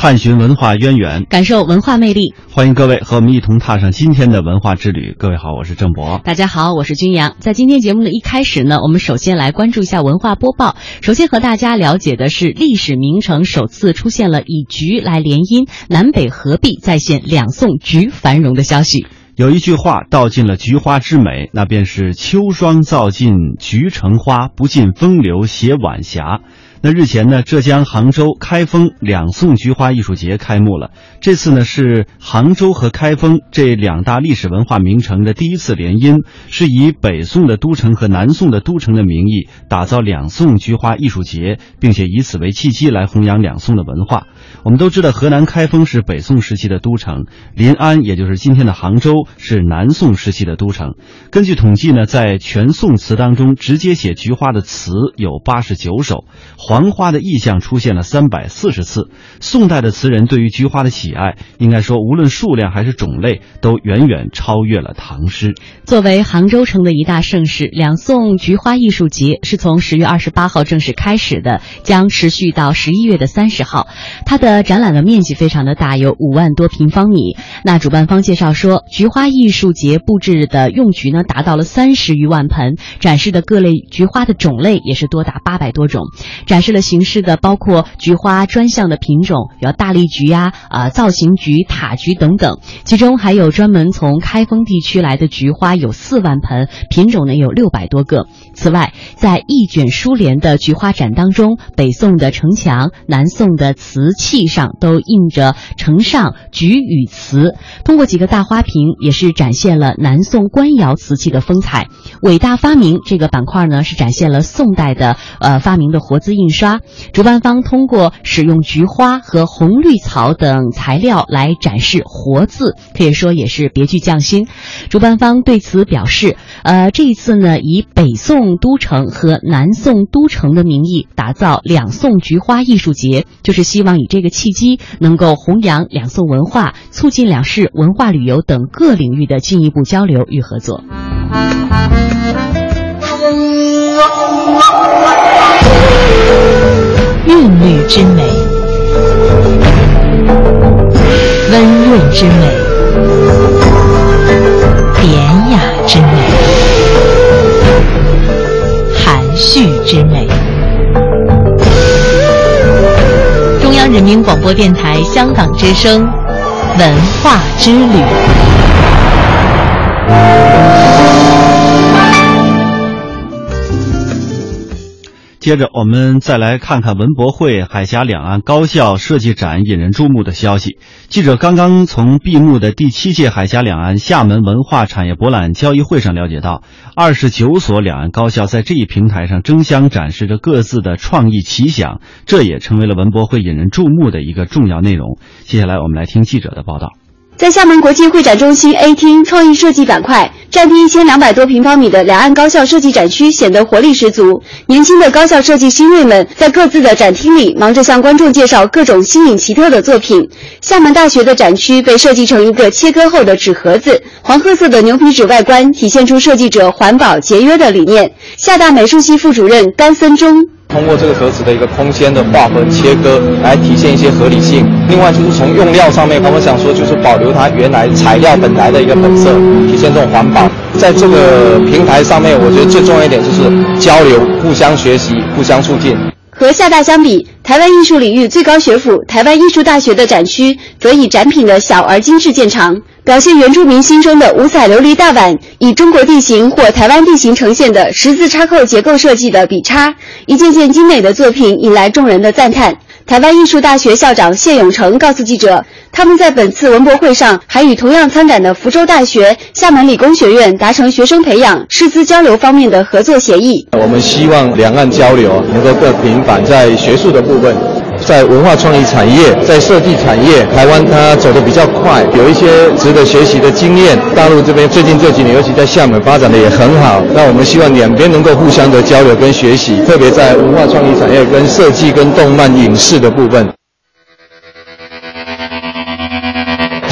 探寻文化渊源，感受文化魅力。欢迎各位和我们一同踏上今天的文化之旅。各位好，我是郑博。大家好，我是君阳。在今天节目的一开始呢，我们首先来关注一下文化播报。首先和大家了解的是，历史名城首次出现了以菊来联姻，南北合璧再现两宋菊繁荣的消息。有一句话道尽了菊花之美，那便是“秋霜造尽菊成花，不尽风流写晚霞”。那日前呢，浙江杭州开封两宋菊花艺术节开幕了。这次呢是杭州和开封这两大历史文化名城的第一次联姻，是以北宋的都城和南宋的都城的名义打造两宋菊花艺术节，并且以此为契机来弘扬两宋的文化。我们都知道，河南开封是北宋时期的都城，临安也就是今天的杭州是南宋时期的都城。根据统计呢，在全宋词当中，直接写菊花的词有八十九首。黄花的意象出现了三百四十次。宋代的词人对于菊花的喜爱，应该说无论数量还是种类，都远远超越了唐诗。作为杭州城的一大盛事，两宋菊花艺术节是从十月二十八号正式开始的，将持续到十一月的三十号。它的展览的面积非常的大，有五万多平方米。那主办方介绍说，菊花艺术节布置的用菊呢达到了三十余万盆，展示的各类菊花的种类也是多达八百多种。展示了形式的包括菊花专项的品种，有大丽菊呀、啊、造型菊、塔菊等等，其中还有专门从开封地区来的菊花有四万盆，品种呢有六百多个。此外，在一卷书联的菊花展当中，北宋的城墙、南宋的瓷器地上都印着“城上菊与瓷”，通过几个大花瓶，也是展现了南宋官窑瓷器的风采。伟大发明这个板块呢，是展现了宋代的呃发明的活字印刷。主办方通过使用菊花和红绿草等材料来展示活字，可以说也是别具匠心。主办方对此表示，呃，这一次呢，以北宋都城和南宋都城的名义打造两宋菊花艺术节，就是希望以这个契机能够弘扬两宋文化，促进两市文化旅游等各领域的进一步交流与合作。韵律之美，温润之美，典雅之美，含蓄之美。中央人民广播电台香港之声，文化之旅。接着，我们再来看看文博会海峡两岸高校设计展引人注目的消息。记者刚刚从闭幕的第七届海峡两岸厦门文化产业博览交易会上了解到，二十九所两岸高校在这一平台上争相展示着各自的创意奇想，这也成为了文博会引人注目的一个重要内容。接下来，我们来听记者的报道。在厦门国际会展中心 A 厅创意设计板块，占地一千两百多平方米的两岸高校设计展区显得活力十足。年轻的高校设计新锐们在各自的展厅里忙着向观众介绍各种新颖奇特的作品。厦门大学的展区被设计成一个切割后的纸盒子，黄褐色的牛皮纸外观体现出设计者环保节约的理念。厦大美术系副主任甘森中。通过这个盒子的一个空间的划分切割，来体现一些合理性。另外就是从用料上面，我们想说就是保留它原来材料本来的一个本色，体现这种环保。在这个平台上面，我觉得最重要一点就是交流、互相学习、互相促进。和厦大相比，台湾艺术领域最高学府台湾艺术大学的展区则以展品的小而精致见长。表现原住民心中的五彩琉璃大碗，以中国地形或台湾地形呈现的十字插扣结构设计的笔叉，一件件精美的作品引来众人的赞叹。台湾艺术大学校长谢永成告诉记者，他们在本次文博会上还与同样参展的福州大学、厦门理工学院达成学生培养、师资交流方面的合作协议。我们希望两岸交流能够更频繁，在学术的部分。在文化创意产业，在设计产业，台湾它走得比较快，有一些值得学习的经验。大陆这边最近这几年，尤其在厦门发展的也很好。那我们希望两边能够互相的交流跟学习，特别在文化创意产业、跟设计、跟动漫、影视的部分。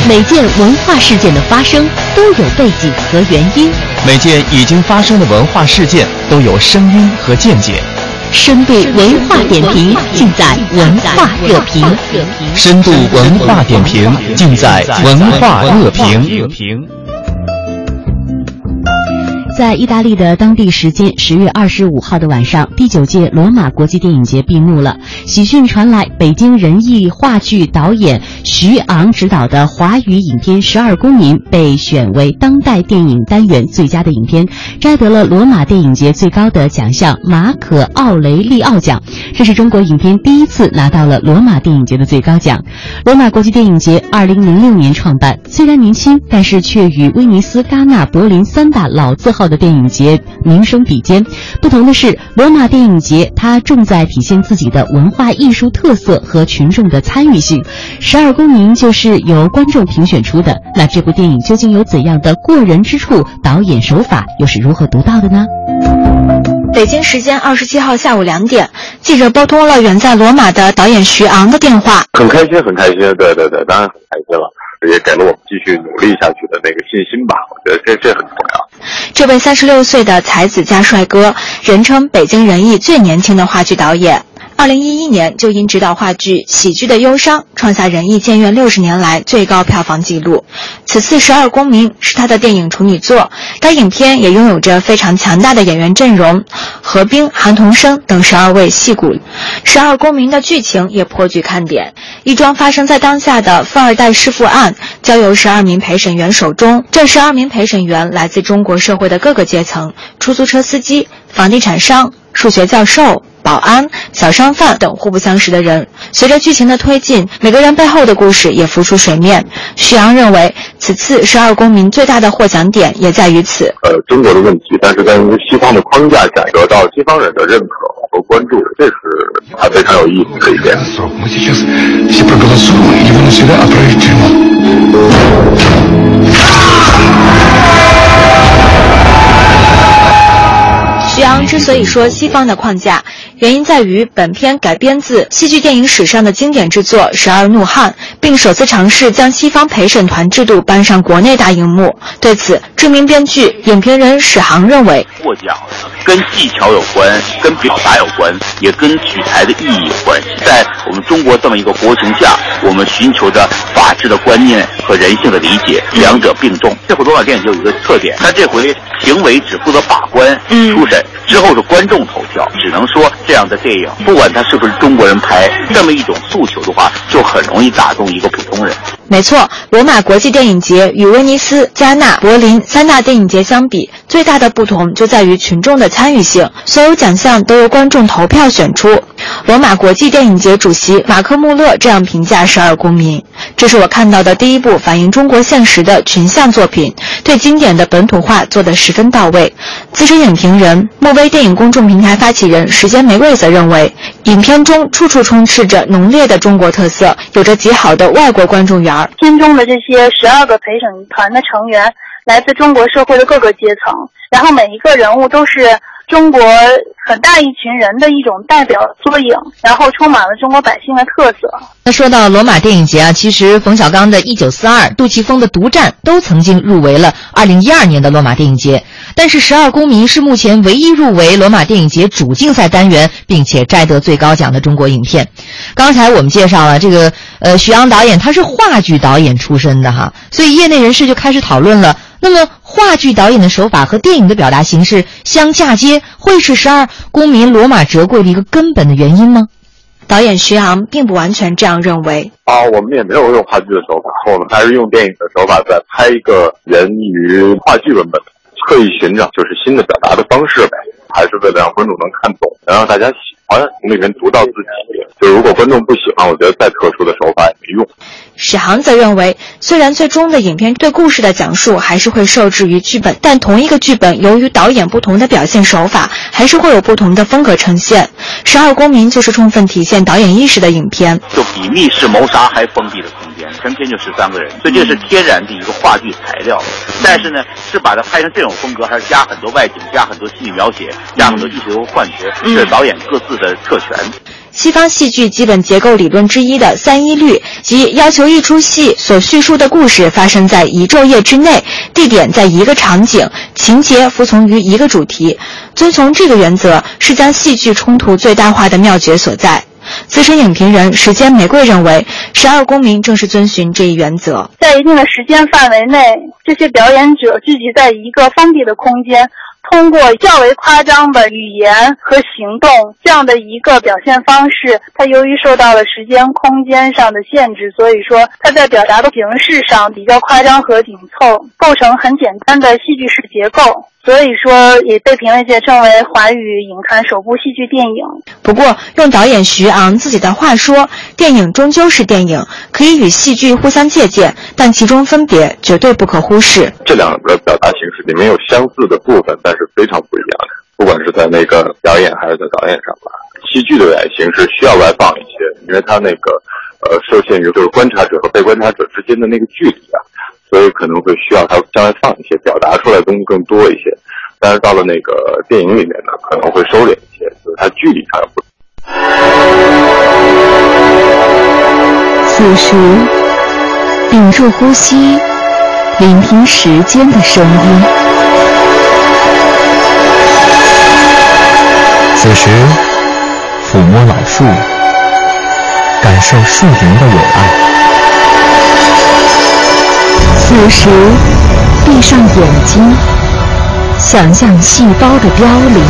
每件文化事件的发生都有背景和原因，每件已经发生的文化事件都有声音和见解。深度文化点评尽在文化热评。深度文化点评尽在文化热评。在意大利的当地时间十月二十五号的晚上，第九届罗马国际电影节闭幕了。喜讯传来，北京人艺话剧导演徐昂执导的华语影片《十二公民》被选为当代电影单元最佳的影片，摘得了罗马电影节最高的奖项马可奥雷利奥奖。这是中国影片第一次拿到了罗马电影节的最高奖。罗马国际电影节二零零六年创办，虽然年轻，但是却与威尼斯、戛纳、柏林三大老字号的电影节名声比肩。不同的是，罗马电影节它重在体现自己的文化艺术特色和群众的参与性。十二公民就是由观众评选出的。那这部电影究竟有怎样的过人之处？导演手法又是如何独到的呢？北京时间二十七号下午两点，记者拨通了远在罗马的导演徐昂的电话。很开心，很开心，对对对，当然很开心了，也给了我们继续努力下去的那个信心吧。我觉得这这很重要。这位三十六岁的才子加帅哥，人称北京人艺最年轻的话剧导演。二零一一年就因执导话剧《喜剧的忧伤》创下人艺建院六十年来最高票房纪录。此次《十二公民》是他的电影处女作，该影片也拥有着非常强大的演员阵容，何冰、韩童生等十二位戏骨。《十二公民》的剧情也颇具看点，一桩发生在当下的富二代弑父案交由十二名陪审员手中。这十二名陪审员来自中国社会的各个阶层：出租车司机、房地产商、数学教授。保安、小商贩等互不相识的人，随着剧情的推进，每个人背后的故事也浮出水面。徐阳认为，此次《十二公民》最大的获奖点也在于此。呃，中国的问题，但是在西方的框架下得到西方人的认可和关注，这是他非常有意思的一点。徐昂之所以说西方的框架，原因在于本片改编自戏剧电影史上的经典之作《十二怒汉》，并首次尝试将西方陪审团制度搬上国内大荧幕。对此，知名编剧、影评人史航认为，获奖跟技巧有关，跟表达有关，也跟取材的意义有关系。在我们中国这么一个国情下，我们寻求着法治的观念和人性的理解，两者并重。这回罗马电影就有一个特点，他这回评委只负责把关、初审。之后是观众投票，只能说这样的电影，不管他是不是中国人拍，这么一种诉求的话，就很容易打动一个普通人。没错，罗马国际电影节与威尼斯、加纳、柏林三大电影节相比，最大的不同就在于群众的参与性，所有奖项都由观众投票选出。罗马国际电影节主席马克·穆勒这样评价《十二公民》：“这是我看到的第一部反映中国现实的群像作品，对经典的本土化做得十分到位。”资深影评人、墨威电影公众平台发起人时间玫瑰则认为，影片中处处充斥着浓烈的中国特色，有着极好的外国观众缘。片中的这些十二个陪审团的成员来自中国社会的各个阶层，然后每一个人物都是中国很大一群人的一种代表缩影，然后充满了中国百姓的特色。那说到罗马电影节啊，其实冯小刚的《一九四二》、杜琪峰的《独占》都曾经入围了二零一二年的罗马电影节，但是《十二公民》是目前唯一入围罗马电影节主竞赛单元并且摘得最高奖的中国影片。刚才我们介绍了这个，呃，徐昂导演他是话剧导演出身的哈，所以业内人士就开始讨论了。那么，话剧导演的手法和电影的表达形式相嫁接，会是《十二公民》罗马折桂的一个根本的原因吗？导演徐昂并不完全这样认为。啊，我们也没有用话剧的手法，我们还是用电影的手法在拍一个源于话剧文本，刻意寻找就是新的表达的方式呗，还是为了让观众能看懂，能让大家喜欢，从里面读到自己。就如果观众不喜欢，我觉得再特殊的手法也没用。史航则认为，虽然最终的影片对故事的讲述还是会受制于剧本，但同一个剧本由于导演不同的表现手法，还是会有不同的风格呈现。《十二公民》就是充分体现导演意识的影片，就比密室谋杀还封闭的空间，全片就十三个人，所以这是天然的一个话剧材料。但是呢，是把它拍成这种风格，还是加很多外景，加很多戏剧描写，加很多艺术幻觉，是导演各自的特权。西方戏剧基本结构理论之一的三一律，即要求一出戏所叙述的故事发生在一昼夜之内，地点在一个场景，情节服从于一个主题。遵从这个原则，是将戏剧冲突最大化的妙诀所在。资深影评人时间玫瑰认为，《十二公民》正是遵循这一原则。在一定的时间范围内，这些表演者聚集在一个封闭的空间。通过较为夸张的语言和行动这样的一个表现方式，它由于受到了时间、空间上的限制，所以说它在表达的形式上比较夸张和紧凑，构成很简单的戏剧式结构。所以说，也被评论界称为华语影坛首部戏剧电影。不过，用导演徐昂自己的话说，电影终究是电影，可以与戏剧互相借鉴，但其中分别绝对不可忽视。这两个表达形式里面有相似的部分，但是非常不一样的。不管是在那个表演还是在导演上吧，戏剧的外形是需要外放一些，因为它那个呃受限于就是观察者和被观察者之间的那个距离啊。所以可能会需要它将来放一些，表达出来的东西更多一些。但是到了那个电影里面呢，可能会收敛一些，就是它距离上不。此时，屏住呼吸，聆听时间的声音。此时，抚摸老树，感受树林的伟岸。此时，闭上眼睛，想象细胞的凋零。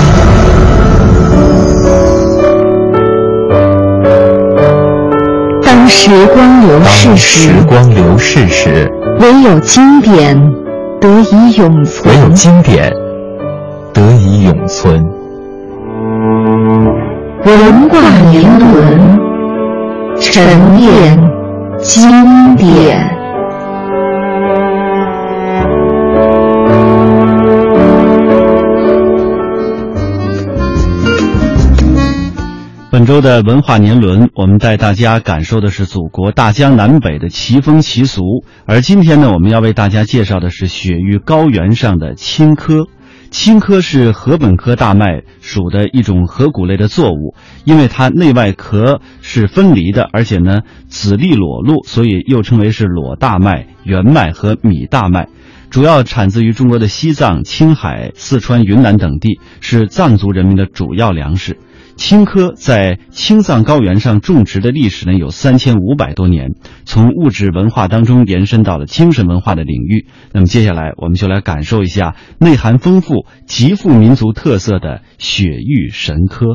当时光流逝时，时光流逝时，唯有经典得以永存。唯有经典得以沉淀经典。本周的文化年轮，我们带大家感受的是祖国大江南北的奇风奇俗。而今天呢，我们要为大家介绍的是雪域高原上的青稞。青稞是禾本科大麦属的一种禾谷类的作物，因为它内外壳是分离的，而且呢籽粒裸露，所以又称为是裸大麦、圆麦和米大麦。主要产自于中国的西藏、青海、四川、云南等地，是藏族人民的主要粮食。青稞在青藏高原上种植的历史呢有三千五百多年，从物质文化当中延伸到了精神文化的领域。那么接下来我们就来感受一下内涵丰富、极富民族特色的雪域神科。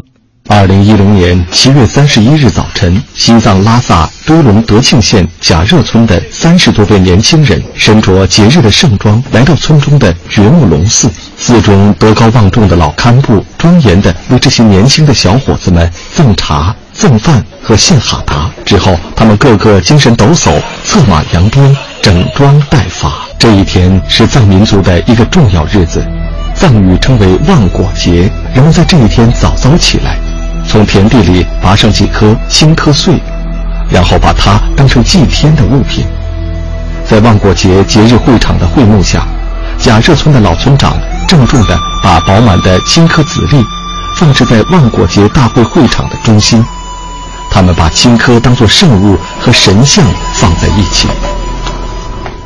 二零一零年七月三十一日早晨，西藏拉萨堆龙德庆县贾热村的三十多位年轻人，身着节日的盛装，来到村中的觉木龙寺。寺中德高望重的老堪布庄严地为这些年轻的小伙子们奉茶、赠饭和献哈达。之后，他们个个精神抖擞，策马扬鞭，整装待发。这一天是藏民族的一个重要日子，藏语称为万果节。人们在这一天早早起来。从田地里拔上几颗青稞穗，然后把它当成祭天的物品。在万果节节日会场的会幕下，贾热村的老村长郑重地把饱满的青稞籽粒放置在万果节大会会场的中心。他们把青稞当作圣物和神像放在一起。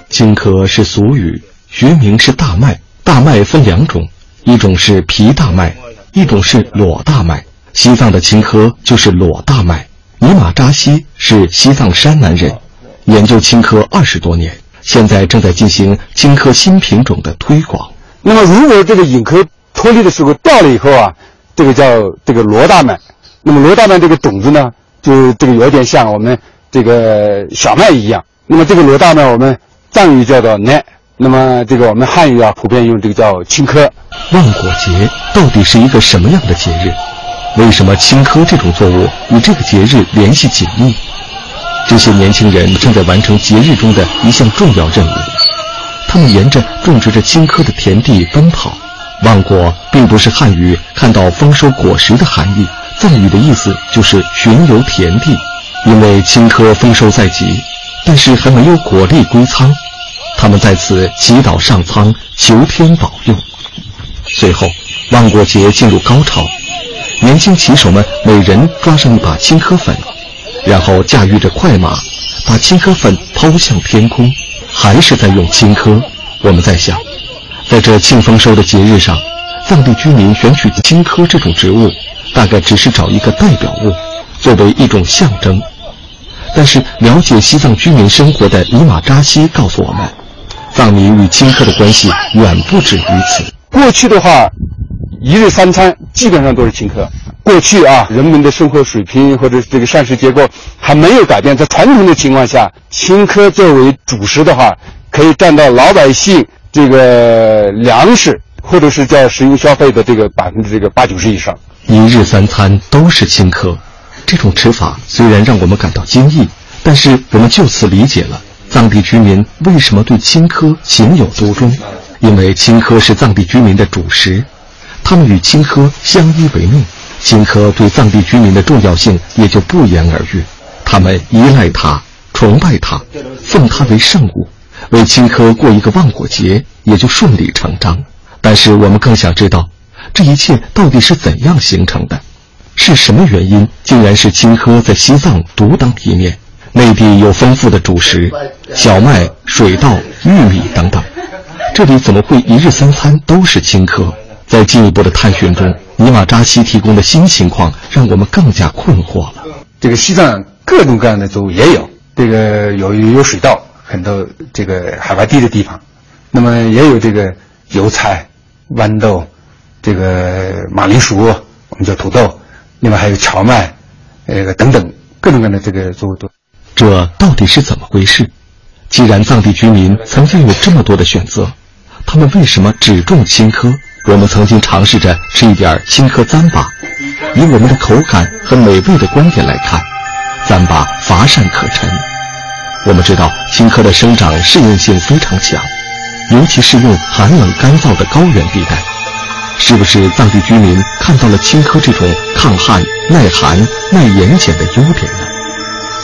青稞是俗语，学名是大麦。大麦分两种，一种是皮大麦，一种是裸大麦。西藏的青稞就是裸大麦。尼玛扎西是西藏山南人，研究青稞二十多年，现在正在进行青稞新品种的推广。那么，如果这个引科脱粒的时候掉了以后啊，这个叫这个罗大麦。那么，罗大麦这个种子呢，就这个有点像我们这个小麦一样。那么，这个罗大麦我们藏语叫做奈，那么这个我们汉语啊普遍用这个叫青稞。万果节到底是一个什么样的节日？为什么青稞这种作物与这个节日联系紧密？这些年轻人正在完成节日中的一项重要任务。他们沿着种植着青稞的田地奔跑。望果并不是汉语看到丰收果实的含义，藏语的意思就是巡游田地。因为青稞丰收在即，但是还没有果粒归仓，他们在此祈祷上苍，求天保佑。随后，望果节进入高潮。年轻骑手们每人抓上一把青稞粉，然后驾驭着快马，把青稞粉抛向天空，还是在用青稞。我们在想，在这庆丰收的节日上，藏地居民选取青稞这种植物，大概只是找一个代表物，作为一种象征。但是，了解西藏居民生活的尼玛扎西告诉我们，藏民与青稞的关系远不止于此。过去的话，一日三餐基本上都是青稞。过去啊，人们的生活水平或者这个膳食结构还没有改变，在传统的情况下，青稞作为主食的话，可以占到老百姓这个粮食或者是叫食用消费的这个百分之这个八九十以上。一日三餐都是青稞。这种吃法虽然让我们感到惊异，但是我们就此理解了藏地居民为什么对青稞情有独钟。因为青稞是藏地居民的主食，他们与青稞相依为命，青稞对藏地居民的重要性也就不言而喻。他们依赖它，崇拜它，奉它为圣物，为青稞过一个万果节也就顺理成章。但是我们更想知道，这一切到底是怎样形成的？是什么原因，竟然是青稞在西藏独当一面？内地有丰富的主食，小麦、水稻、玉米等等，这里怎么会一日三餐都是青稞？在进一步的探寻中，尼玛扎西提供的新情况让我们更加困惑了。这个西藏各种各样的作物也有，这个有有水稻，很多这个海拔低的地方，那么也有这个油菜、豌豆，这个马铃薯，我们叫土豆。另外还有荞麦，呃等等各种各样的这个作物都。这到底是怎么回事？既然藏地居民曾经有这么多的选择，他们为什么只种青稞？我们曾经尝试着吃一点青稞糌粑，以我们的口感和美味的观点来看，糌粑乏善可陈。我们知道青稞的生长适应性非常强，尤其是用寒冷干燥的高原地带。是不是藏地居民看到了青稞这种抗旱、耐寒、耐盐碱的优点呢？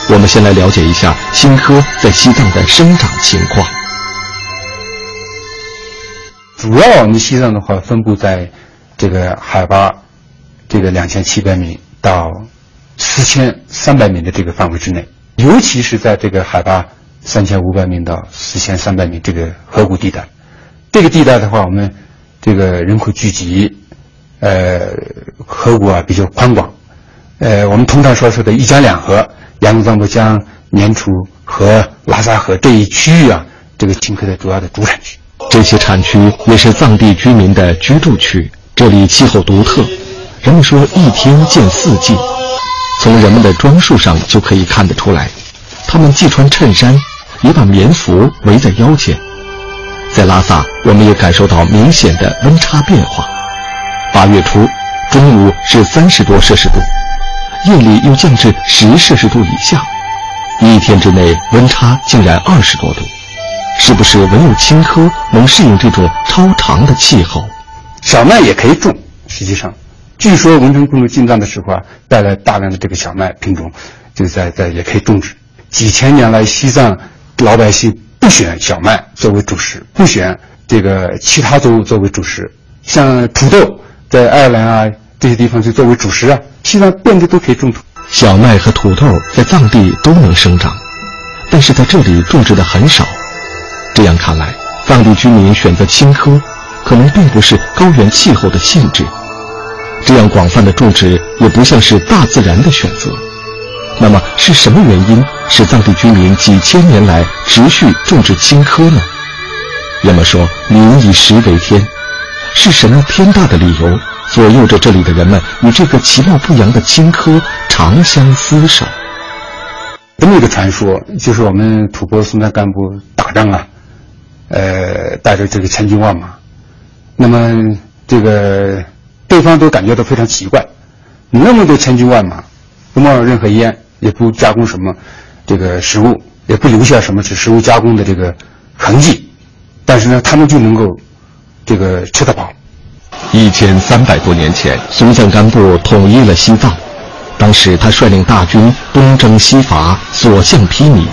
我们先来了解一下青稞在西藏的生长情况。主要我们西藏的话，分布在这个海拔这个两千七百米到四千三百米的这个范围之内，尤其是在这个海拔三千五百米到四千三百米这个河谷地带，这个地带的话，我们。这个人口聚集，呃，河谷啊比较宽广，呃，我们通常说说的一江两河，羊卓藏布江、年楚和、拉萨河这一区域啊，这个青稞的主要的主产区。这些产区也是藏地居民的居住区，这里气候独特，人们说一天见四季，从人们的装束上就可以看得出来，他们既穿衬衫，也把棉服围在腰间。在拉萨，我们也感受到明显的温差变化。八月初，中午是三十多摄氏度，夜里又降至十摄氏度以下，一天之内温差竟然二十多度。是不是唯有青稞能适应这种超长的气候？小麦也可以种。实际上，据说文成公主进藏的时候啊，带来大量的这个小麦品种，就在在也可以种植。几千年来，西藏老百姓。不选小麦作为主食，不选这个其他作物作为主食，像土豆在爱尔兰啊这些地方就作为主食啊，西藏遍地都可以种土。小麦和土豆在藏地都能生长，但是在这里种植的很少。这样看来，藏地居民选择青稞，可能并不是高原气候的限制。这样广泛的种植也不像是大自然的选择。那么是什么原因使藏地居民几千年来持续种植青稞呢？人们说“民以食为天”，是什么天大的理由左右着这里的人们与这个其貌不扬的青稞长相厮守？这么一个传说，就是我们吐蕃松赞干部打仗啊，呃，带着这个千军万马，那么这个对方都感觉到非常奇怪，那么多千军万马，不冒任何烟。也不加工什么，这个食物也不留下什么是食物加工的这个痕迹，但是呢，他们就能够这个吃得饱。一千三百多年前，松赞干布统一了西藏，当时他率领大军东征西伐，所向披靡。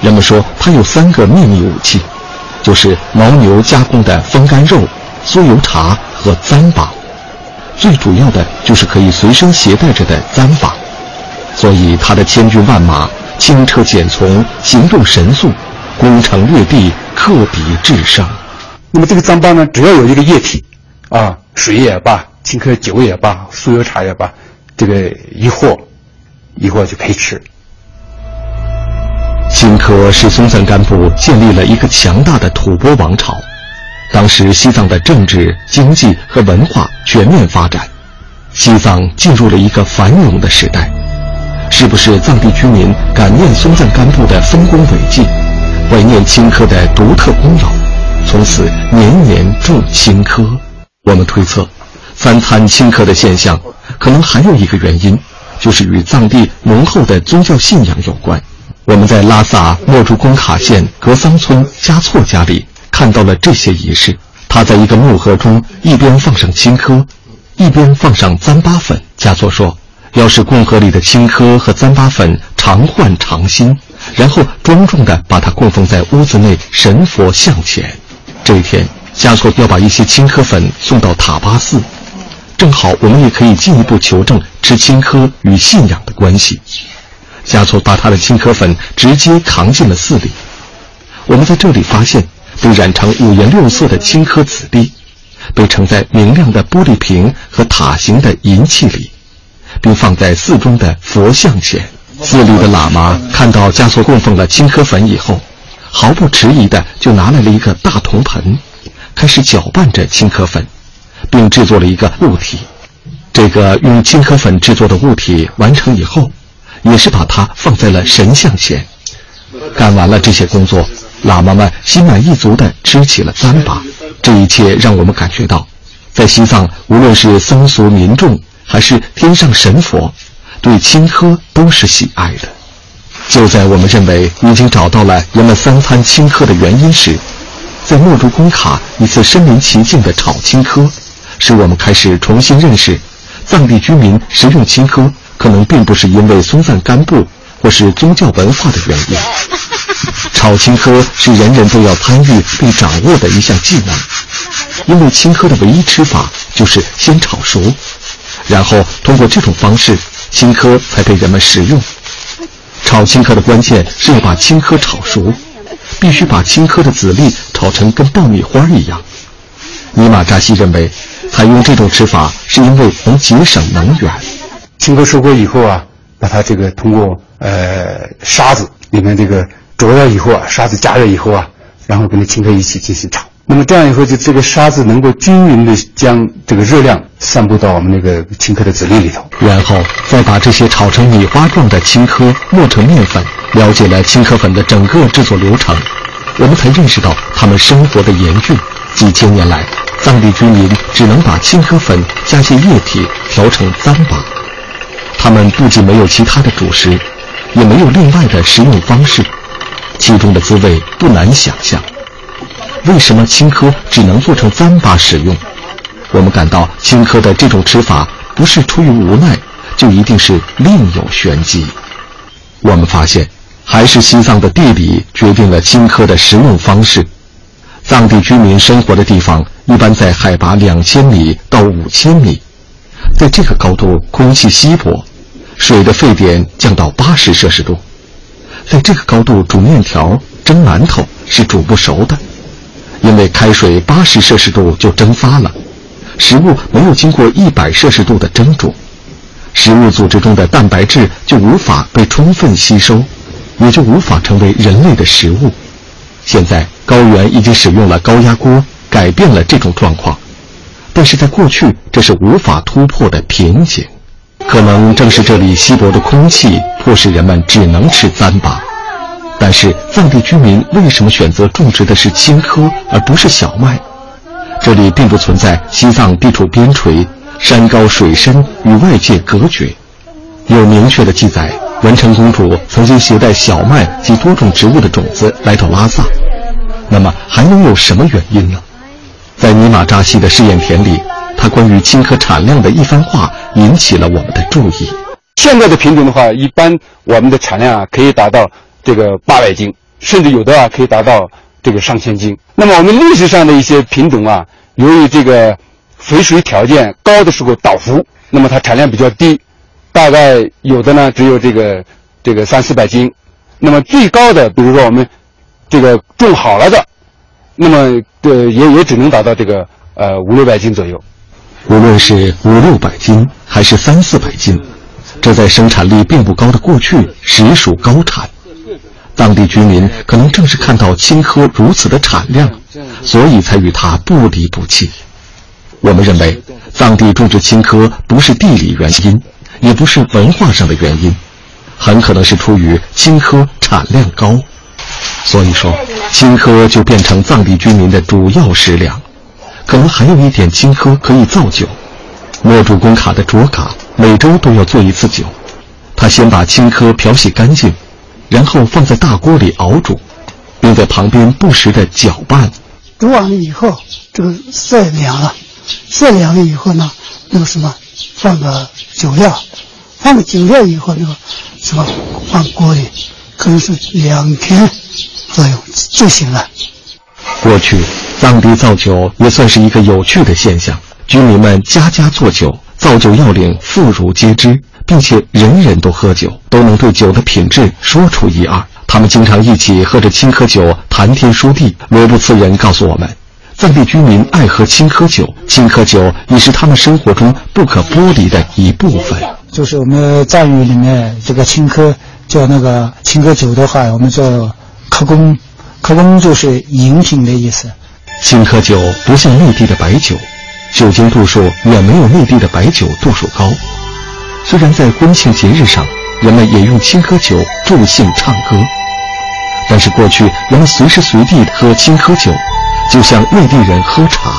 人们说他有三个秘密武器，就是牦牛加工的风干肉、酥油茶和糌粑。最主要的就是可以随身携带着的糌粑，所以他的千军万马轻车简从，行动神速，攻城略地，克敌制胜。那么这个糌粑呢，只要有一个液体，啊，水也罢，青稞酒也罢，酥油茶也罢，这个一和，一和就可以吃。青稞是松赞干布建立了一个强大的吐蕃王朝。当时西藏的政治、经济和文化全面发展，西藏进入了一个繁荣的时代。是不是藏地居民感念松赞干布的丰功伟绩，怀念青稞的独特功劳，从此年年种青稞？我们推测，三餐青稞的现象，可能还有一个原因，就是与藏地浓厚的宗教信仰有关。我们在拉萨墨竹工卡县格桑村加措家里。看到了这些仪式，他在一个木盒中一边放上青稞，一边放上糌粑粉。加措说：“要是供盒里的青稞和糌粑粉常换常新，然后庄重地把它供奉在屋子内神佛像前。”这一天，加措要把一些青稞粉送到塔巴寺，正好我们也可以进一步求证吃青稞与信仰的关系。加措把他的青稞粉直接扛进了寺里，我们在这里发现。被染成五颜六色的青稞子粒，被盛在明亮的玻璃瓶和塔形的银器里，并放在寺中的佛像前。寺里的喇嘛看到加措供奉了青稞粉以后，毫不迟疑的就拿来了一个大铜盆，开始搅拌着青稞粉，并制作了一个物体。这个用青稞粉制作的物体完成以后，也是把它放在了神像前。干完了这些工作。喇嘛们心满意足地吃起了糌粑，这一切让我们感觉到，在西藏，无论是僧俗民众，还是天上神佛，对青稞都是喜爱的。就在我们认为已经找到了人们三餐青稞的原因时，在墨竹工卡一次身临其境的炒青稞，使我们开始重新认识，藏地居民食用青稞可能并不是因为松赞干布或是宗教文化的原因。炒青稞是人人都要参与并掌握的一项技能，因为青稞的唯一吃法就是先炒熟，然后通过这种方式，青稞才被人们食用。炒青稞的关键是要把青稞炒熟，必须把青稞的籽粒炒成跟爆米花一样。尼玛扎西认为，采用这种吃法是因为能节省能源。青稞收割以后啊，把它这个通过呃沙子里面这个。灼热以后啊，沙子加热以后啊，然后跟那青稞一起进行炒。那么这样以后，就这个沙子能够均匀的将这个热量散布到我们那个青稞的籽粒里头。然后再把这些炒成米花状的青稞磨成面粉。了解了青稞粉的整个制作流程，我们才认识到他们生活的严峻。几千年来，藏地居民只能把青稞粉加些液体调成糌粑。他们不仅没有其他的主食，也没有另外的食用方式。其中的滋味不难想象。为什么青稞只能做成糌粑使用？我们感到青稞的这种吃法不是出于无奈，就一定是另有玄机。我们发现，还是西藏的地理决定了青稞的食用方式。藏地居民生活的地方一般在海拔两千米到五千米，在这个高度空气稀薄，水的沸点降到八十摄氏度。在这个高度煮面条、蒸馒头是煮不熟的，因为开水八十摄氏度就蒸发了，食物没有经过一百摄氏度的蒸煮，食物组织中的蛋白质就无法被充分吸收，也就无法成为人类的食物。现在高原已经使用了高压锅，改变了这种状况，但是在过去这是无法突破的瓶颈。可能正是这里稀薄的空气迫使人们只能吃糌粑，但是藏地居民为什么选择种植的是青稞而不是小麦？这里并不存在西藏地处边陲，山高水深，与外界隔绝。有明确的记载，文成公主曾经携带小麦及多种植物的种子来到拉萨。那么还能有什么原因呢？在尼玛扎西的试验田里。关于青稞产量的一番话引起了我们的注意。现在的品种的话，一般我们的产量啊可以达到这个八百斤，甚至有的啊可以达到这个上千斤。那么我们历史上的一些品种啊，由于这个肥水条件高的时候倒伏，那么它产量比较低，大概有的呢只有这个这个三四百斤，那么最高的，比如说我们这个种好了的，那么呃也也只能达到这个呃五六百斤左右。无论是五六百斤还是三四百斤，这在生产力并不高的过去实属高产。当地居民可能正是看到青稞如此的产量，所以才与它不离不弃。我们认为，藏地种植青稞不是地理原因，也不是文化上的原因，很可能是出于青稞产量高。所以说，青稞就变成藏地居民的主要食粮。可能还有一点青稞可以造酒。莫主公卡的卓卡每周都要做一次酒，他先把青稞漂洗干净，然后放在大锅里熬煮，并在旁边不时的搅拌。煮完了以后，这个晒凉了，晒凉了以后呢，那个什么，放个酒料，放个酒料以后，那个什么放锅里，可能是两天左右就行了。过去。藏地造酒也算是一个有趣的现象，居民们家家做酒，造酒要领妇孺皆知，并且人人都喝酒，都能对酒的品质说出一二。他们经常一起喝着青稞酒，谈天说地。罗布次人告诉我们，藏地居民爱喝青稞酒，青稞酒已是他们生活中不可剥离的一部分。就是我们藏语里面这个青稞叫那个青稞酒的话，我们叫克公，克公就是饮品的意思。青稞酒不像内地的白酒，酒精度数远没有内地的白酒度数高。虽然在婚庆节日上，人们也用青稞酒助兴唱歌，但是过去人们随时随地喝青稞酒，就像内地人喝茶。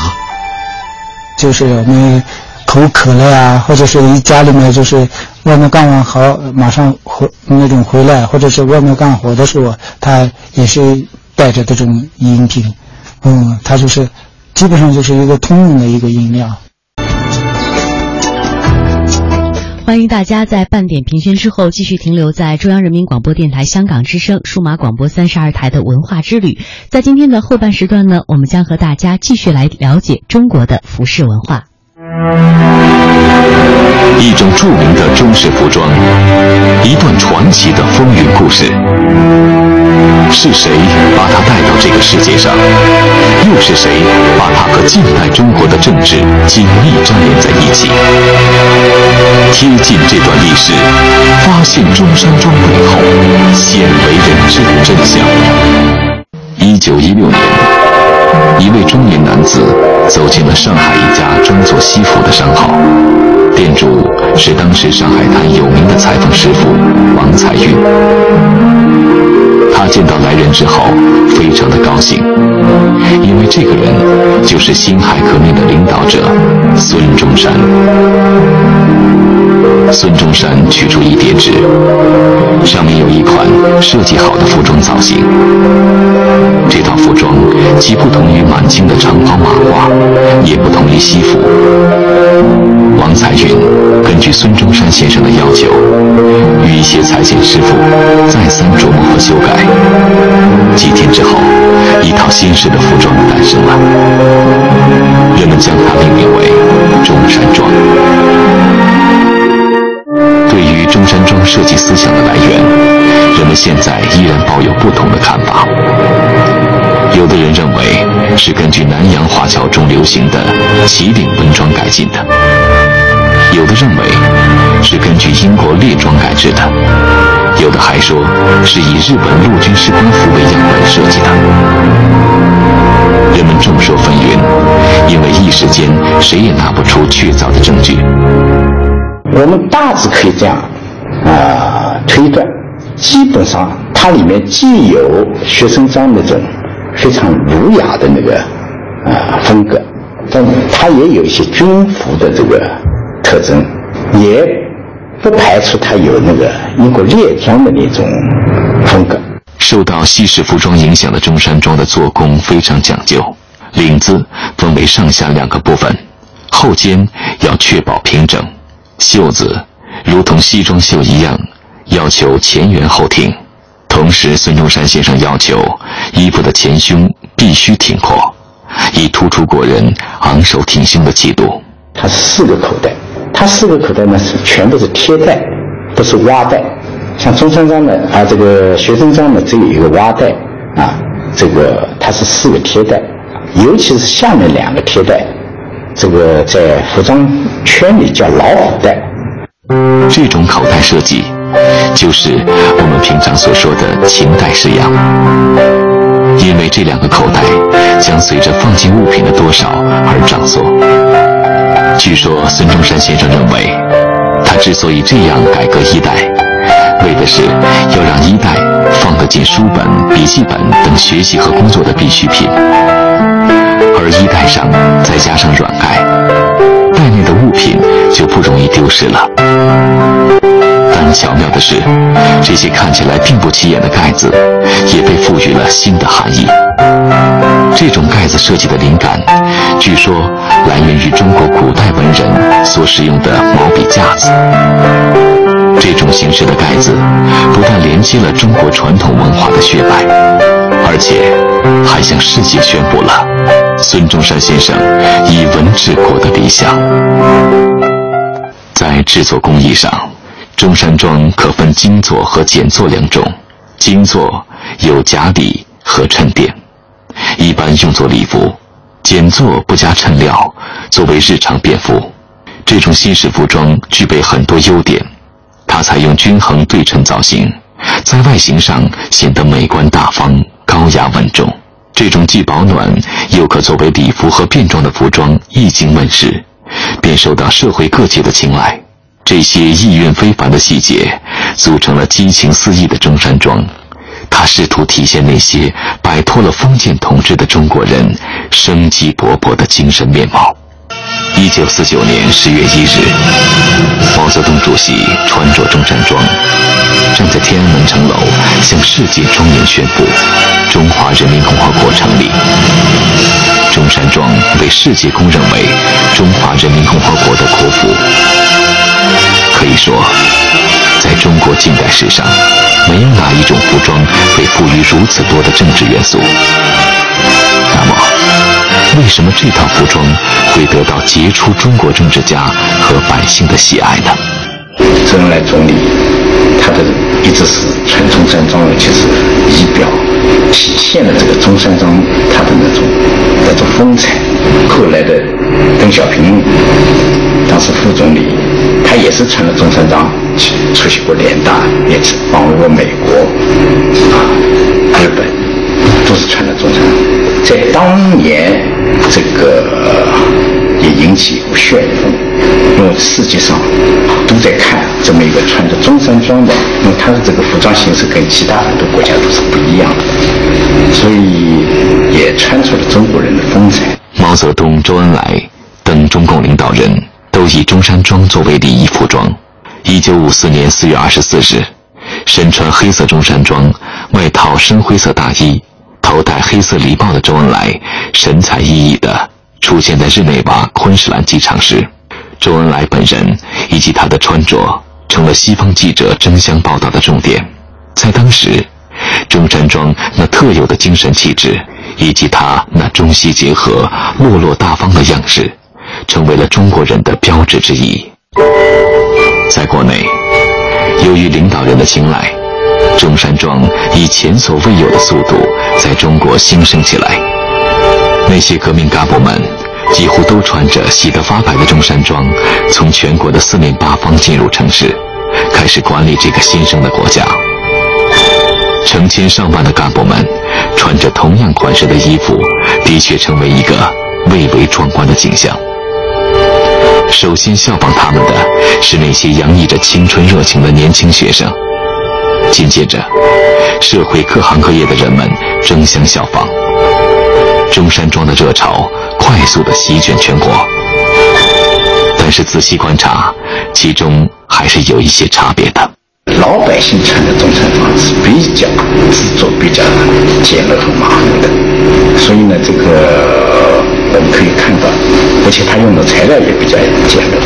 就是我们口渴了呀，或者是家里面就是外面干完活马上回那种回来，或者是外面干活的时候，他也是带着这种饮品。嗯，它就是，基本上就是一个通用的一个音量。欢迎大家在半点评宣之后继续停留在中央人民广播电台香港之声数码广播三十二台的文化之旅。在今天的后半时段呢，我们将和大家继续来了解中国的服饰文化。一种著名的中式服装，一段传奇的风云故事。是谁把他带到这个世界上？又是谁把他和近代中国的政治紧密粘连在一起？贴近这段历史，发现中山装背后鲜为人知的真相。一九一六年，一位中年男子走进了上海一家专做西服的商号，店主是当时上海滩有名的裁缝师傅王才运。他见到来人之后，非常的高兴，因为这个人就是辛亥革命的领导者孙中山。孙中山取出一叠纸，上面有一款设计好的服装造型。这套服装既不同于满清的长袍马褂，也不同于西服。王才运根据孙中山先生的要求，与一些裁剪师傅再三琢磨和修改。几天之后，一套新式的服装诞生了，人们将它命名为中山装。中山装设计思想的来源，人们现在依然抱有不同的看法。有的人认为是根据南洋华侨中流行的旗领奔装改进的，有的认为是根据英国列装改制的，有的还说是以日本陆军士官服为样本设计的。人们众说纷纭，因为一时间谁也拿不出确凿的证据。我们大致可以这样啊推断，基本上它里面既有学生装那种非常儒雅的那个啊风格，但它也有一些军服的这个特征，也不排除它有那个英国列装的那种风格。受到西式服装影响的中山装的做工非常讲究，领子分为上下两个部分，后肩要确保平整。袖子如同西装袖一样，要求前圆后挺。同时，孙中山先生要求衣服的前胸必须挺阔，以突出国人昂首挺胸的气度。它是四个口袋，它四个口袋呢是全部是贴带，不是挖带。像中山装的啊，这个学生装的只有一个挖带啊，这个它是四个贴带，尤其是下面两个贴带，这个在服装圈里叫老虎带。这种口袋设计，就是我们平常所说的秦代式样。因为这两个口袋将随着放进物品的多少而涨缩。据说孙中山先生认为，他之所以这样改革衣袋，为的是要让衣袋放得进书本、笔记本等学习和工作的必需品，而衣袋上再加上软盖，袋内的物品就不容易丢失了。但巧妙的是，这些看起来并不起眼的盖子，也被赋予了新的含义。这种盖子设计的灵感，据说来源于中国古代文人所使用的毛笔架子。这种形式的盖子，不但连接了中国传统文化的血脉，而且还向世界宣布了孙中山先生以文治国的理想。在制作工艺上，中山装可分精作和简作两种。精作有夹底和衬垫，一般用作礼服；简作不加衬料，作为日常便服。这种新式服装具备很多优点，它采用均衡对称造型，在外形上显得美观大方、高雅稳重。这种既保暖又可作为礼服和便装的服装一经问世，便受到社会各界的青睐。这些意蕴非凡的细节，组成了激情四溢的中山装。他试图体现那些摆脱了封建统治的中国人生机勃勃的精神面貌。一九四九年十月一日，毛泽东主席穿着中山装，站在天安门城楼，向世界庄严宣布：中华人民共和国成立。中山被世界公认为中华人民共和国的国服。可以说，在中国近代史上，没有哪一种服装被赋予如此多的政治元素。那么，为什么这套服装会得到杰出中国政治家和百姓的喜爱呢？周恩来总理，他的一直是穿中山装，尤其是仪表，体现了这个中山装它的那种那种风采。后来的邓小平，当时副总理。他也是穿了中山装去，出席过联大，也是访问过美国、啊日本，都是穿了中山。在当年，这个也引起一股旋风，因为世界上都在看这么一个穿着中山装的，因为他的这个服装形式跟其他很多国家都是不一样的，所以也穿出了中国人的风采。毛泽东、周恩来等中共领导人。都以中山装作为礼仪服装。一九五四年四月二十四日，身穿黑色中山装，外套深灰色大衣，头戴黑色礼帽的周恩来，神采奕奕地出现在日内瓦昆士兰机场时，周恩来本人以及他的穿着成了西方记者争相报道的重点。在当时，中山装那特有的精神气质，以及他那中西结合、落落大方的样式。成为了中国人的标志之一。在国内，由于领导人的青睐，中山装以前所未有的速度在中国兴盛起来。那些革命干部们几乎都穿着洗得发白的中山装，从全国的四面八方进入城市，开始管理这个新生的国家。成千上万的干部们穿着同样款式的衣服，的确成为一个蔚为壮观的景象。首先效仿他们的是那些洋溢着青春热情的年轻学生，紧接着，社会各行各业的人们争相效仿，中山装的热潮快速的席卷全国。但是仔细观察，其中还是有一些差别的。老百姓穿的中山装是比较制作比较简陋和麻烦的，所以呢，这个我们可以看到，而且他用的材料也比较简陋，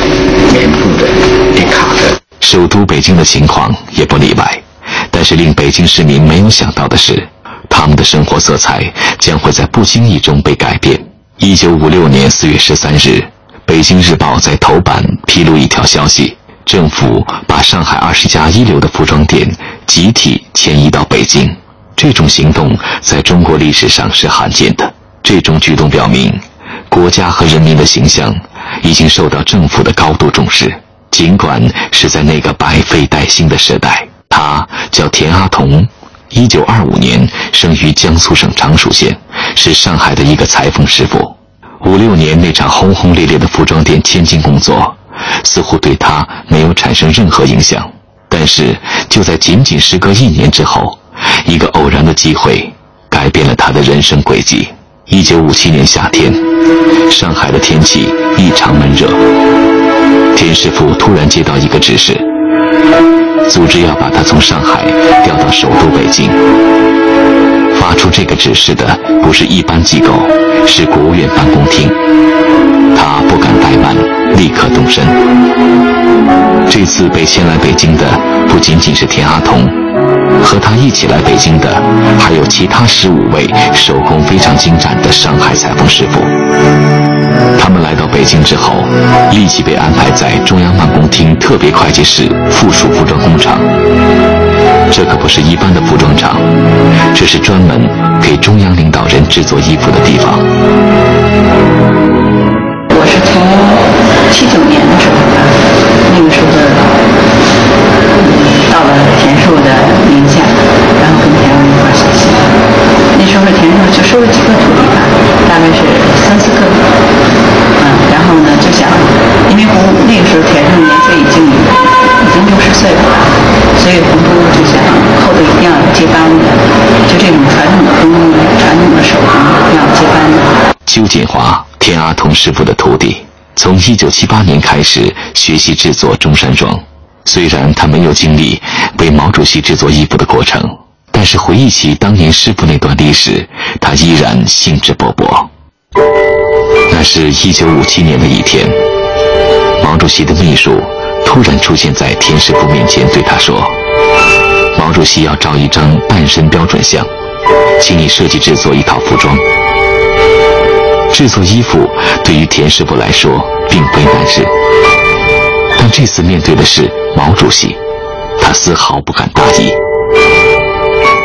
棉布的、迪卡的。首都北京的情况也不例外，但是令北京市民没有想到的是，他们的生活色彩将会在不经意中被改变。一九五六年四月十三日，《北京日报》在头版披露一条消息：政府把上海二十家一流的服装店集体迁移到北京。这种行动在中国历史上是罕见的。这种举动表明，国家和人民的形象已经受到政府的高度重视。尽管是在那个百废待兴的时代，他叫田阿童，一九二五年生于江苏省常熟县，是上海的一个裁缝师傅。五六年那场轰轰烈烈的服装店迁进工作，似乎对他没有产生任何影响。但是就在仅仅时隔一年之后，一个偶然的机会改变了他的人生轨迹。一九五七年夏天，上海的天气异常闷热。田师傅突然接到一个指示，组织要把他从上海调到首都北京。发出这个指示的不是一般机构，是国务院办公厅。他不敢怠慢，立刻动身。这次被迁来北京的不仅仅是田阿童，和他一起来北京的还有其他十五位手工非常精湛的上海裁缝师傅。他们来到北京之后，立即被安排在中央办公厅特别会计室附属服装工厂。这可不是一般的服装厂，这是专门给中央领导人制作衣服的地方。我是从七九年的时候吧，那个时候到了田寿的名下，然后跟田寿一块学习。那时候田寿就收了几个徒弟吧，大概是三四个。嗯，然后呢就想，因为红那个时候田寿年岁已经已经六十岁了，所以红都就想后头一定要接班的，就这种传统的工艺、传统的手工要接班。邱锦华。田阿童师傅的徒弟，从一九七八年开始学习制作中山装。虽然他没有经历为毛主席制作衣服的过程，但是回忆起当年师傅那段历史，他依然兴致勃勃。那是一九五七年的一天，毛主席的秘书突然出现在田师傅面前，对他说：“毛主席要照一张半身标准像，请你设计制作一套服装。”制作衣服对于田师傅来说并非难事，但这次面对的是毛主席，他丝毫不敢大意。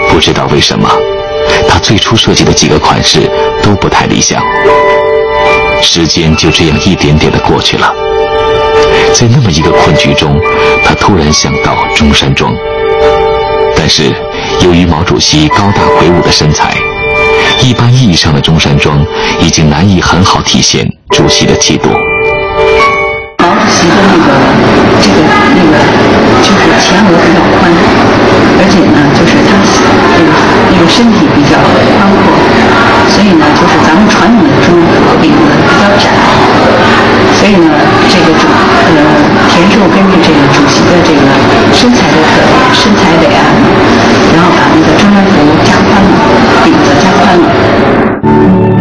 不知道为什么，他最初设计的几个款式都不太理想。时间就这样一点点的过去了，在那么一个困局中，他突然想到中山装，但是由于毛主席高大魁梧的身材。一般意义上的中山装已经难以很好体现主席的气度。毛主席的那个这个那个就是前额比较宽，而且呢，就是他那个那个身体比较宽阔，所以呢，就是咱们传统的中服领子比较窄，所以呢，这个主呃田寿根据这个主席的这个身材的特点，身材伟岸，然后把那个中山服加宽了，领子加宽了。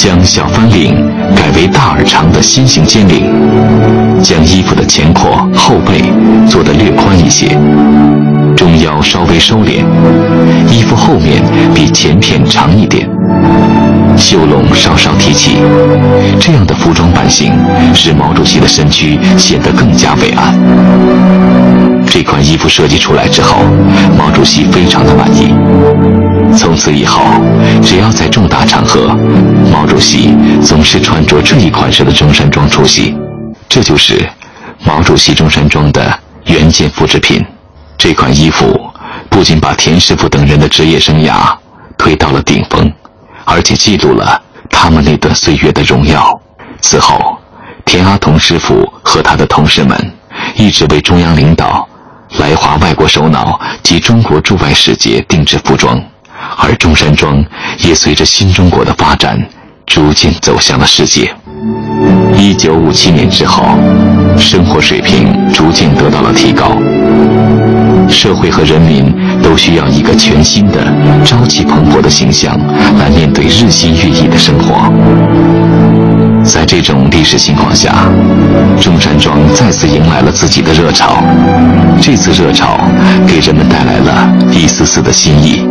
将小翻领改为大而长的心形尖领，将衣服的前廓、后背做得略宽一些，中腰稍微收敛，衣服后面比前片长一点，袖笼稍稍提起，这样的服装版型使毛主席的身躯显得更加伟岸。这款衣服设计出来之后，毛主席非常的满意。从此以后，只要在重大场合，毛主席总是穿着这一款式的中山装出席。这就是毛主席中山装的原件复制品。这款衣服不仅把田师傅等人的职业生涯推到了顶峰，而且记录了他们那段岁月的荣耀。此后，田阿童师傅和他的同事们一直为中央领导、来华外国首脑及中国驻外使节定制服装。而中山装也随着新中国的发展，逐渐走向了世界。一九五七年之后，生活水平逐渐得到了提高，社会和人民都需要一个全新的、朝气蓬勃的形象来面对日新月异的生活。在这种历史情况下，中山装再次迎来了自己的热潮。这次热潮给人们带来了一丝丝的新意。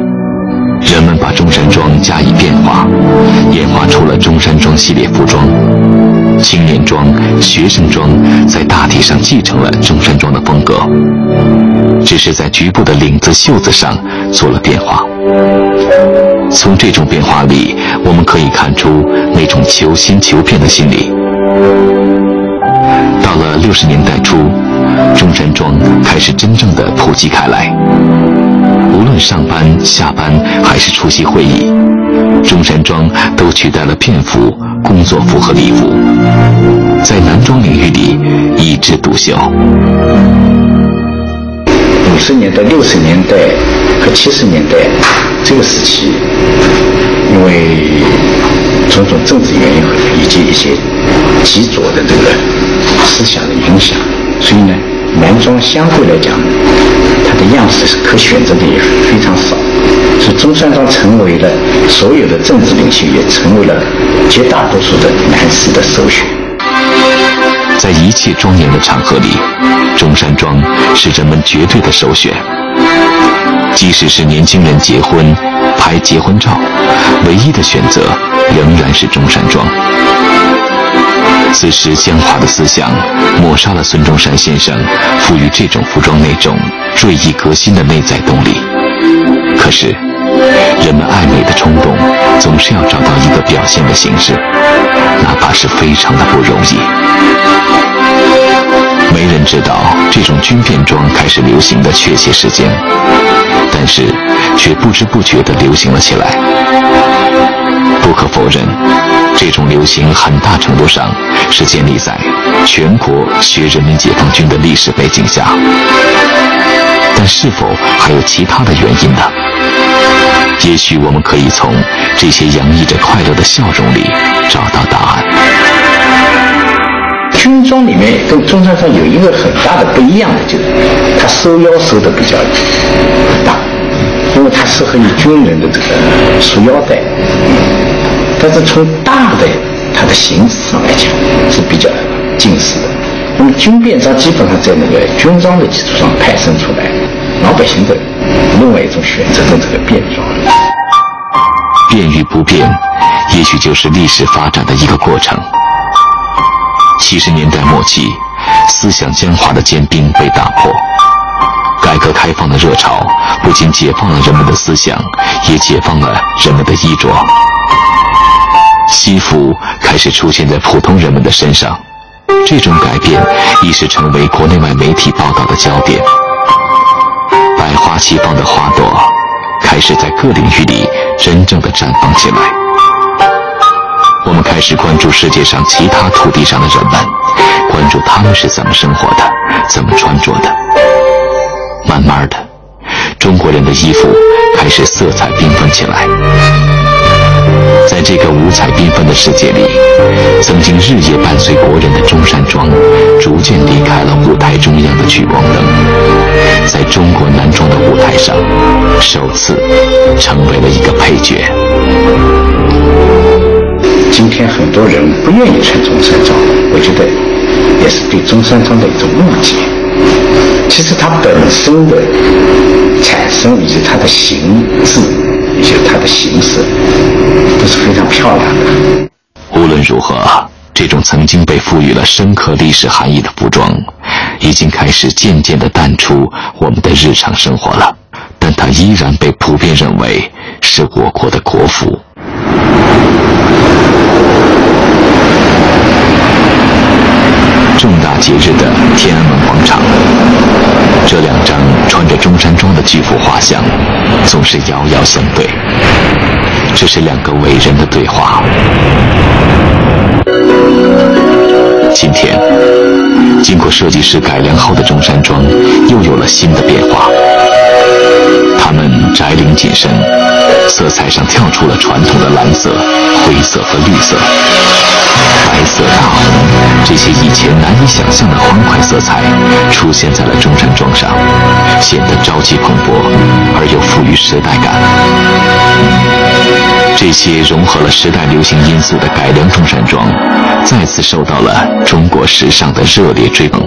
人们把中山装加以变化，演化出了中山装系列服装。青年装、学生装在大体上继承了中山装的风格，只是在局部的领子、袖子上做了变化。从这种变化里，我们可以看出那种求新求变的心理。到了六十年代初，中山装开始真正的普及开来。无论上班、下班还是出席会议，中山装都取代了便服、工作服和礼服，在男装领域里一枝独秀。五十年代、六十年代和七十年代这个时期，因为种种政治原因以及一些极左的这个思想的影响，所以呢，男装相对来讲，它的样式是可选择的也非常少，所以中山装成为了所有的政治领袖，也成为了绝大多数的男士的首选。在一切庄严的场合里，中山装是人们绝对的首选。即使是年轻人结婚拍结婚照，唯一的选择仍然是中山装。此时僵化的思想抹杀了孙中山先生赋予这种服装那种锐意革新的内在动力。可是，人们爱美的冲动总是要找到一个表现的形式，哪怕是非常的不容易。没人知道这种军便装开始流行的确切时间，但是却不知不觉地流行了起来。不可否认，这种流行很大程度上是建立在全国学人民解放军的历史背景下。但是否还有其他的原因呢？也许我们可以从这些洋溢着快乐的笑容里找到答案。军装里面跟中山装有一个很大的不一样的，就是它收腰收的比较大，因为它适合于军人的这个束腰带。但是从大的它的形式上来讲是比较近似的。那么军便装基本上在那个军装的基础上派生出来，老百姓的另外一种选择的这个便装。变与不变，也许就是历史发展的一个过程。七十年代末期，思想僵化的坚冰被打破，改革开放的热潮不仅解放了人们的思想，也解放了人们的衣着。西服开始出现在普通人们的身上，这种改变一时成为国内外媒体报道的焦点。百花齐放的花朵开始在各领域里真正的绽放起来。我们开始关注世界上其他土地上的人们，关注他们是怎么生活的，怎么穿着的。慢慢的，中国人的衣服开始色彩缤纷起来。在这个五彩缤纷的世界里，曾经日夜伴随国人的中山装，逐渐离开了舞台中央的聚光灯，在中国男装的舞台上，首次成为了一个配角。今天很多人不愿意穿中山装，我觉得也是对中山装的一种误解。其实它本身的产生以及它的形制它的形式都是非常漂亮的。无论如何，这种曾经被赋予了深刻历史含义的服装，已经开始渐渐的淡出我们的日常生活了。但它依然被普遍认为是我国的国服。重大节日的天安门广场，这两张穿着中山装的巨幅画像，总是遥遥相对。这是两个伟人的对话。今天，经过设计师改良后的中山装，又有了新的变化。他们窄领紧身，色彩上跳出了传统的蓝色、灰色和绿色。白色、大红，这些以前难以想象的欢快色彩，出现在了中山装上，显得朝气蓬勃而又富于时代感。这些融合了时代流行因素的改良中山装，再次受到了中国时尚的热烈追捧。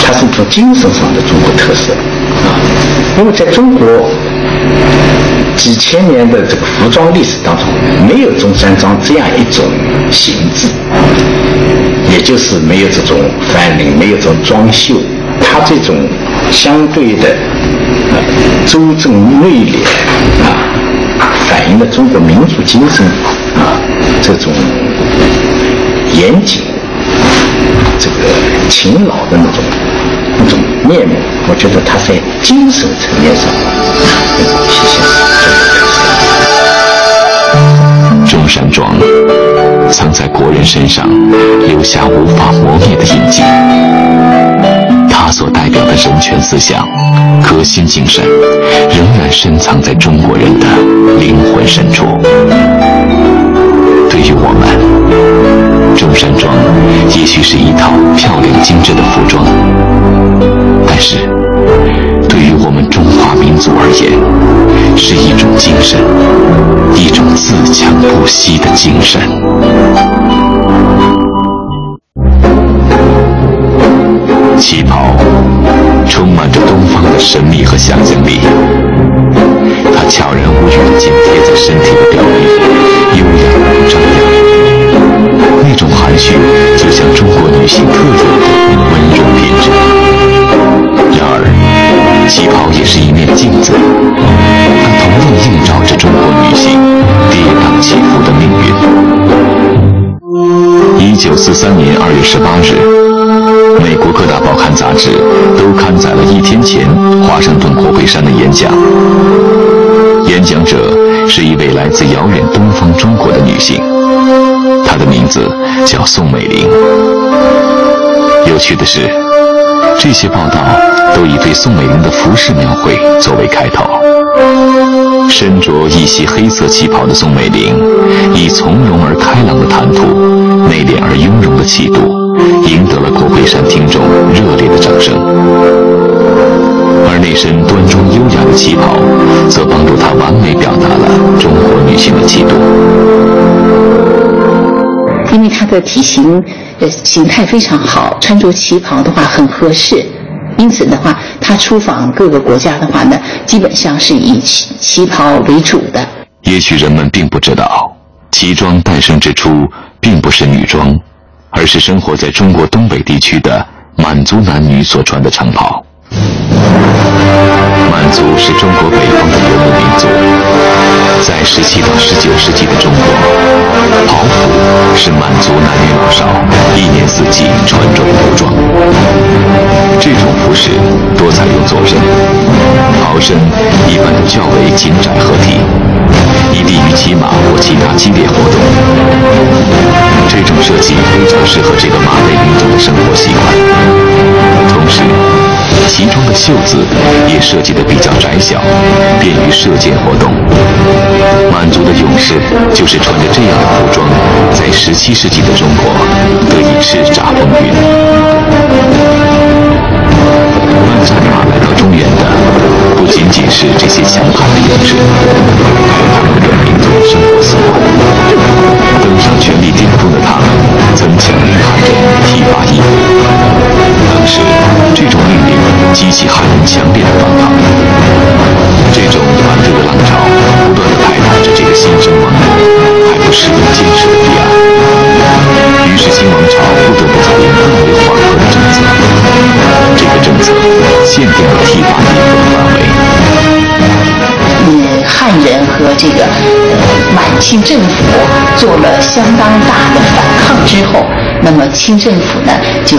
它是一种精神上的中国特色啊，因为在中国几千年的这个服装历史当中，没有中山装这样一种形制，也就是没有这种翻领，没有这种装绣，它这种相对的周正内敛啊，反映了中国民族精神啊这种严谨、这个勤劳的那种那种面目，我觉得它在精神层面上体现。中山装曾在国人身上留下无法磨灭的印记，它所代表的人权思想、革新精神，仍然深藏在中国人的灵魂深处。对于我们，中山装也许是一套漂亮精致的服装，但是对于我们中华民族而言，是一种精神，一种自强不息的精神。旗袍充满着东方的神秘和想象力，它悄然无语地紧贴在身体的表面，优雅而张扬。那种含蓄，就像中国女性特有的温柔品质。然而，旗袍也是一面镜子，它同样映照着中国女性跌宕起伏的命运。一九四三年二月十八日，美国各大报刊杂志都刊载了一天前华盛顿国会山的演讲。演讲者是一位来自遥远东方中国的女性，她的名字叫宋美龄。有趣的是，这些报道都以对宋美龄的服饰描绘作为开头。身着一袭黑色旗袍的宋美龄，以从容而开朗的谈吐、内敛而雍容的气度，赢得了国会山听众热烈的掌声。而那身端庄优雅的旗袍，则帮助她完美表达了中国女性的气度。因为她的体型呃形态非常好，穿着旗袍的话很合适，因此的话，他出访各个国家的话呢，基本上是以旗旗袍为主的。也许人们并不知道，旗装诞生之初并不是女装，而是生活在中国东北地区的满族男女所穿的长袍。满族是中国北方的游牧民族，在17到19世纪的中国，袍服是满族男女老少一年四季穿着的服装。这种服饰多采用左身，袍身一般都较为紧窄合体，以利于骑马或其他激烈活动。这种设计非常适合这个马背民族的生活习惯，同时。其中的袖子也设计的比较窄小，便于射箭活动。满族的勇士就是穿着这样的服装，在17世纪的中国得以叱咤风云。万战马来到中原的，不仅仅是这些强悍的勇士，还有他们的民族生活习惯。登上权力巅峰的他们，曾强令汉人剃发易服。当时，这种命令激起汉人强烈的反抗。这种反对的浪潮不断地拍打着这个新生王国，还不失有坚持的彼岸。于是，新王朝不得不采用更为缓和的政策。这个政策限定了剃发易服的范围。嗯，汉人和这个满清政府做了相当大的反抗之后，那么清政府呢就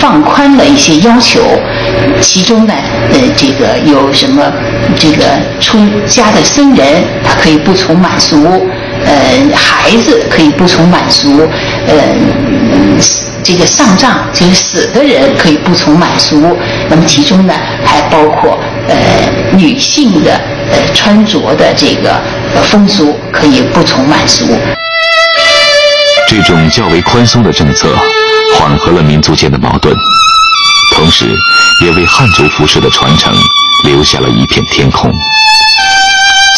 放宽了一些要求，其中呢呃这个有什么这个出家的僧人他可以不从满俗，呃孩子可以不从满俗，呃。这个上葬就是死的人可以不从满俗，那么其中呢还包括呃女性的呃穿着的这个风俗可以不从满俗。这种较为宽松的政策缓和了民族间的矛盾，同时也为汉族服饰的传承留下了一片天空。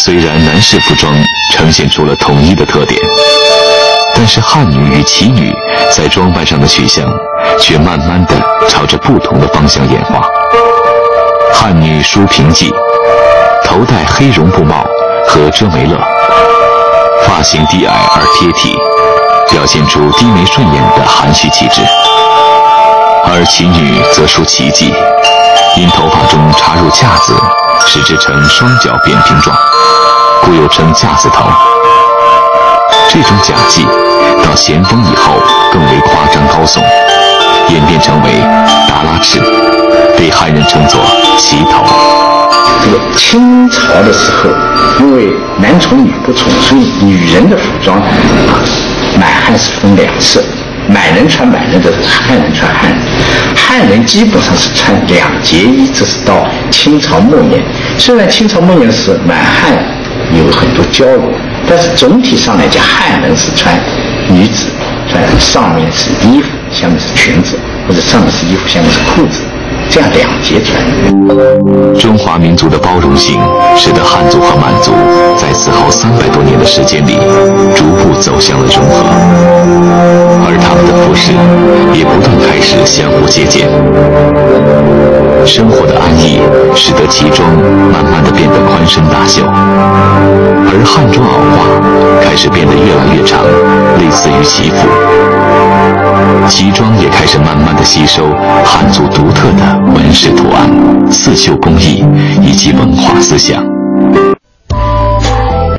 虽然男士服装呈现出了统一的特点。但是汉女与旗女在装扮上的取向，却慢慢的朝着不同的方向演化。汉女梳平髻，头戴黑绒布帽，和遮眉勒，发型低矮而贴体，表现出低眉顺眼的含蓄气质；而其女则属奇迹，因头发中插入架子，使之呈双脚扁平状，故又称架子头。这种假髻到咸丰以后更为夸张高耸，演变成为达拉翅，被汉人称作旗头。这个清朝的时候，因为男宠女不宠，所以女人的服装满汉是分两色，满人穿满人的，汉人穿汉人。汉人基本上是穿两节衣，这是到清朝末年。虽然清朝末年是满汉有很多交流，但是总体上来讲，汉人是穿女子穿上面是衣服，下面是裙子，或者上面是衣服，下面是裤子。两截穿。中华民族的包容性，使得汉族和满族在此后三百多年的时间里，逐步走向了融合，而他们的服饰也不断开始相互借鉴。生活的安逸，使得旗装慢慢的变得宽身大袖，而汉装袄褂开始变得越来越长，类似于旗服。旗装也开始慢慢的吸收汉族独特的纹饰图案、刺绣工艺以及文化思想。